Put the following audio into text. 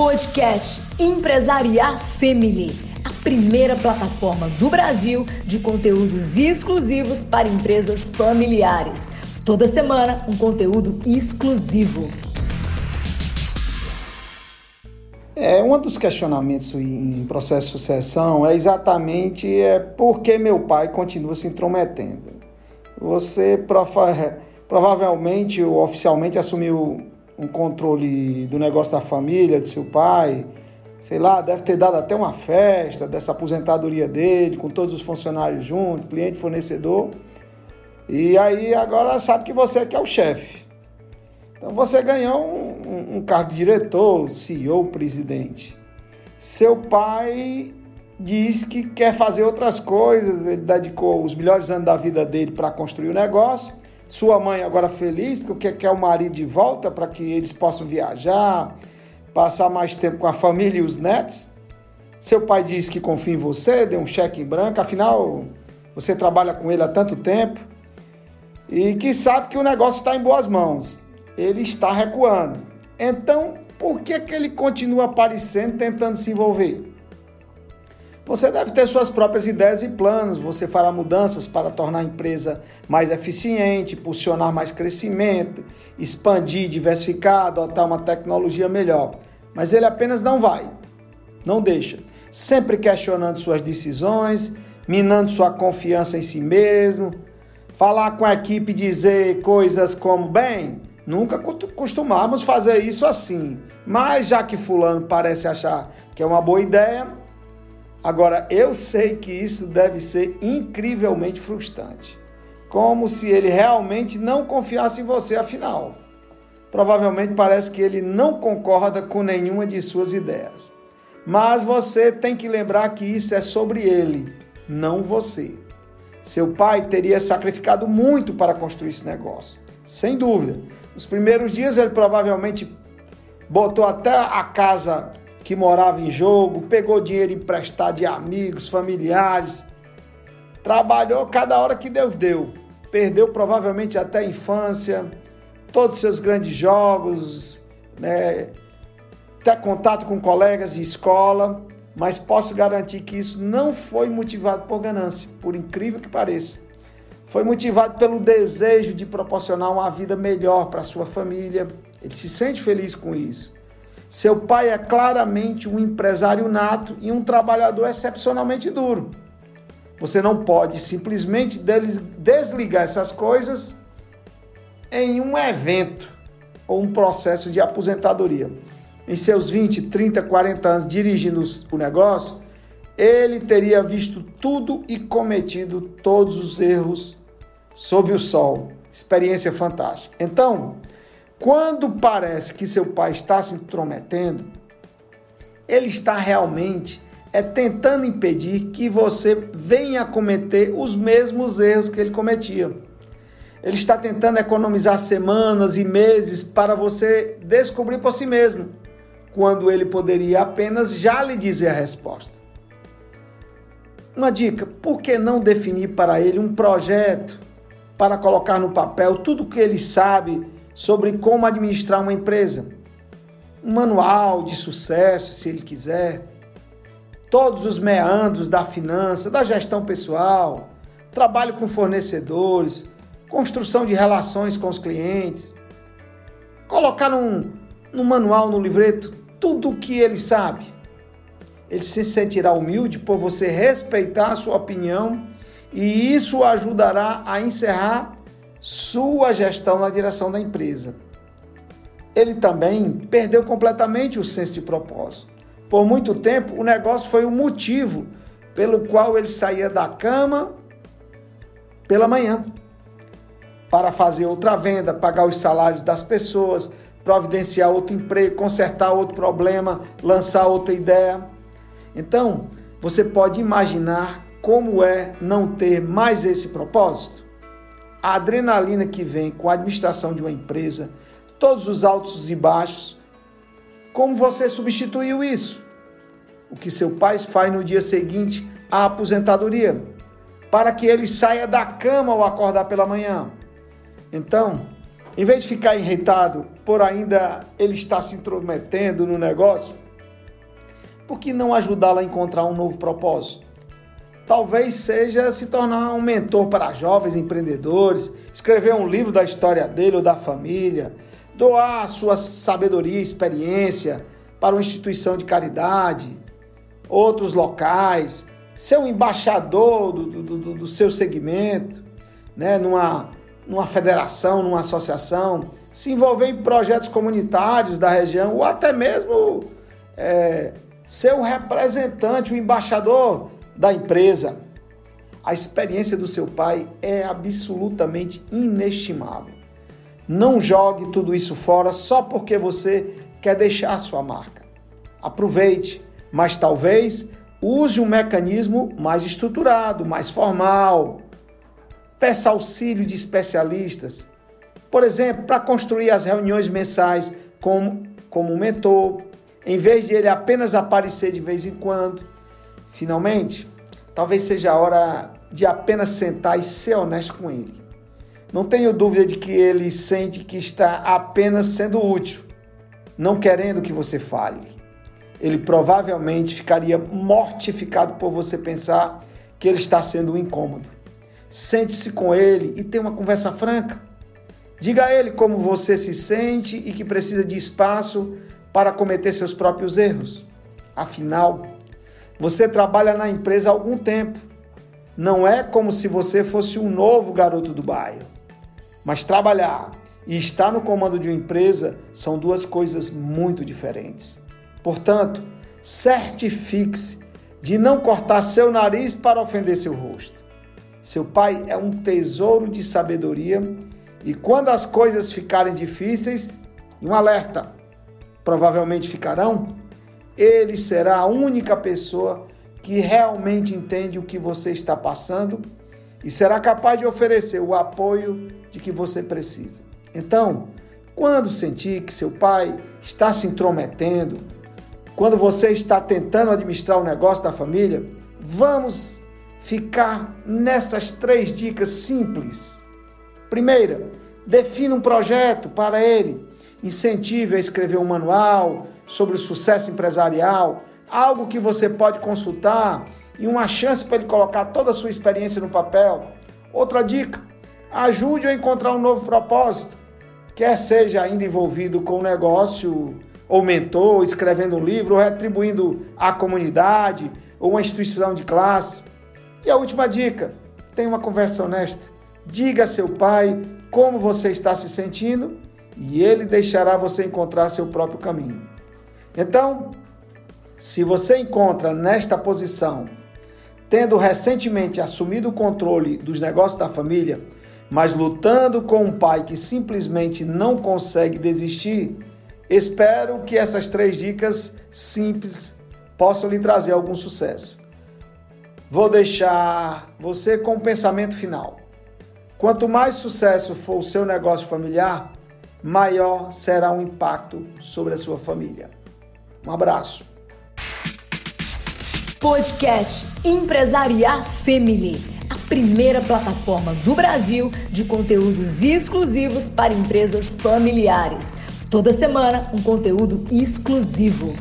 Podcast Empresariar Family, a primeira plataforma do Brasil de conteúdos exclusivos para empresas familiares. Toda semana, um conteúdo exclusivo. É, um dos questionamentos em processo de sucessão é exatamente é, por que meu pai continua se intrometendo. Você prova provavelmente ou oficialmente assumiu um controle do negócio da família, de seu pai, sei lá, deve ter dado até uma festa dessa aposentadoria dele, com todos os funcionários juntos, cliente, fornecedor. E aí agora sabe que você que é o chefe. Então você ganhou um, um cargo de diretor, CEO, presidente. Seu pai diz que quer fazer outras coisas, ele dedicou os melhores anos da vida dele para construir o negócio sua mãe agora feliz porque quer o marido de volta para que eles possam viajar, passar mais tempo com a família e os netos. Seu pai diz que confia em você, deu um cheque em branco, afinal você trabalha com ele há tanto tempo e que sabe que o negócio está em boas mãos. Ele está recuando. Então, por que, que ele continua aparecendo tentando se envolver? Você deve ter suas próprias ideias e planos, você fará mudanças para tornar a empresa mais eficiente, impulsionar mais crescimento, expandir, diversificar, adotar uma tecnologia melhor. Mas ele apenas não vai, não deixa, sempre questionando suas decisões, minando sua confiança em si mesmo, falar com a equipe dizer coisas como: bem, nunca costumamos fazer isso assim, mas já que Fulano parece achar que é uma boa ideia Agora, eu sei que isso deve ser incrivelmente frustrante. Como se ele realmente não confiasse em você, afinal. Provavelmente parece que ele não concorda com nenhuma de suas ideias. Mas você tem que lembrar que isso é sobre ele, não você. Seu pai teria sacrificado muito para construir esse negócio, sem dúvida. Nos primeiros dias ele provavelmente botou até a casa que morava em jogo, pegou dinheiro emprestado de amigos, familiares, trabalhou cada hora que Deus deu, perdeu provavelmente até a infância, todos os seus grandes jogos, né, contato com colegas de escola, mas posso garantir que isso não foi motivado por ganância, por incrível que pareça. Foi motivado pelo desejo de proporcionar uma vida melhor para sua família. Ele se sente feliz com isso. Seu pai é claramente um empresário nato e um trabalhador excepcionalmente duro. Você não pode simplesmente desligar essas coisas em um evento ou um processo de aposentadoria. Em seus 20, 30, 40 anos dirigindo o negócio, ele teria visto tudo e cometido todos os erros sob o sol. Experiência fantástica. Então, quando parece que seu pai está se intrometendo, ele está realmente é tentando impedir que você venha cometer os mesmos erros que ele cometia. Ele está tentando economizar semanas e meses para você descobrir por si mesmo, quando ele poderia apenas já lhe dizer a resposta. Uma dica: por que não definir para ele um projeto para colocar no papel tudo o que ele sabe sobre como administrar uma empresa. Um manual de sucesso, se ele quiser. Todos os meandros da finança, da gestão pessoal, trabalho com fornecedores, construção de relações com os clientes. Colocar num, num manual, no livreto, tudo o que ele sabe. Ele se sentirá humilde por você respeitar a sua opinião e isso ajudará a encerrar sua gestão na direção da empresa. Ele também perdeu completamente o senso de propósito. Por muito tempo, o negócio foi o motivo pelo qual ele saía da cama pela manhã para fazer outra venda, pagar os salários das pessoas, providenciar outro emprego, consertar outro problema, lançar outra ideia. Então, você pode imaginar como é não ter mais esse propósito? A adrenalina que vem com a administração de uma empresa, todos os altos e baixos. Como você substituiu isso? O que seu pai faz no dia seguinte à aposentadoria, para que ele saia da cama ao acordar pela manhã. Então, em vez de ficar irritado por ainda ele estar se intrometendo no negócio, por que não ajudá-la a encontrar um novo propósito? Talvez seja se tornar um mentor para jovens empreendedores, escrever um livro da história dele ou da família, doar sua sabedoria e experiência para uma instituição de caridade, outros locais, ser um embaixador do, do, do, do seu segmento, né, numa, numa federação, numa associação, se envolver em projetos comunitários da região ou até mesmo é, ser o representante, o embaixador da empresa. A experiência do seu pai é absolutamente inestimável. Não jogue tudo isso fora só porque você quer deixar sua marca. Aproveite, mas talvez use um mecanismo mais estruturado, mais formal. Peça auxílio de especialistas. Por exemplo, para construir as reuniões mensais como, como mentor, em vez de ele apenas aparecer de vez em quando. Finalmente, talvez seja a hora de apenas sentar e ser honesto com ele. Não tenho dúvida de que ele sente que está apenas sendo útil, não querendo que você fale. Ele provavelmente ficaria mortificado por você pensar que ele está sendo um incômodo. Sente-se com ele e tenha uma conversa franca. Diga a ele como você se sente e que precisa de espaço para cometer seus próprios erros. Afinal, você trabalha na empresa há algum tempo. Não é como se você fosse um novo garoto do bairro. Mas trabalhar e estar no comando de uma empresa são duas coisas muito diferentes. Portanto, certifique-se de não cortar seu nariz para ofender seu rosto. Seu pai é um tesouro de sabedoria e quando as coisas ficarem difíceis, um alerta, provavelmente ficarão, ele será a única pessoa que realmente entende o que você está passando e será capaz de oferecer o apoio de que você precisa. Então, quando sentir que seu pai está se intrometendo, quando você está tentando administrar o negócio da família, vamos ficar nessas três dicas simples. Primeira, defina um projeto para ele incentive a escrever um manual sobre o sucesso empresarial, algo que você pode consultar e uma chance para ele colocar toda a sua experiência no papel. Outra dica: ajude a encontrar um novo propósito, quer seja ainda envolvido com o negócio, ou mentor, escrevendo um livro, ou retribuindo à comunidade, ou uma instituição de classe. E a última dica: tenha uma conversa honesta. Diga a seu pai como você está se sentindo e ele deixará você encontrar seu próprio caminho. Então, se você encontra nesta posição, tendo recentemente assumido o controle dos negócios da família, mas lutando com um pai que simplesmente não consegue desistir, espero que essas três dicas simples possam lhe trazer algum sucesso. Vou deixar você com o um pensamento final. Quanto mais sucesso for o seu negócio familiar, maior será o impacto sobre a sua família. Um abraço. Podcast Empresariar Family, a primeira plataforma do Brasil de conteúdos exclusivos para empresas familiares. Toda semana, um conteúdo exclusivo.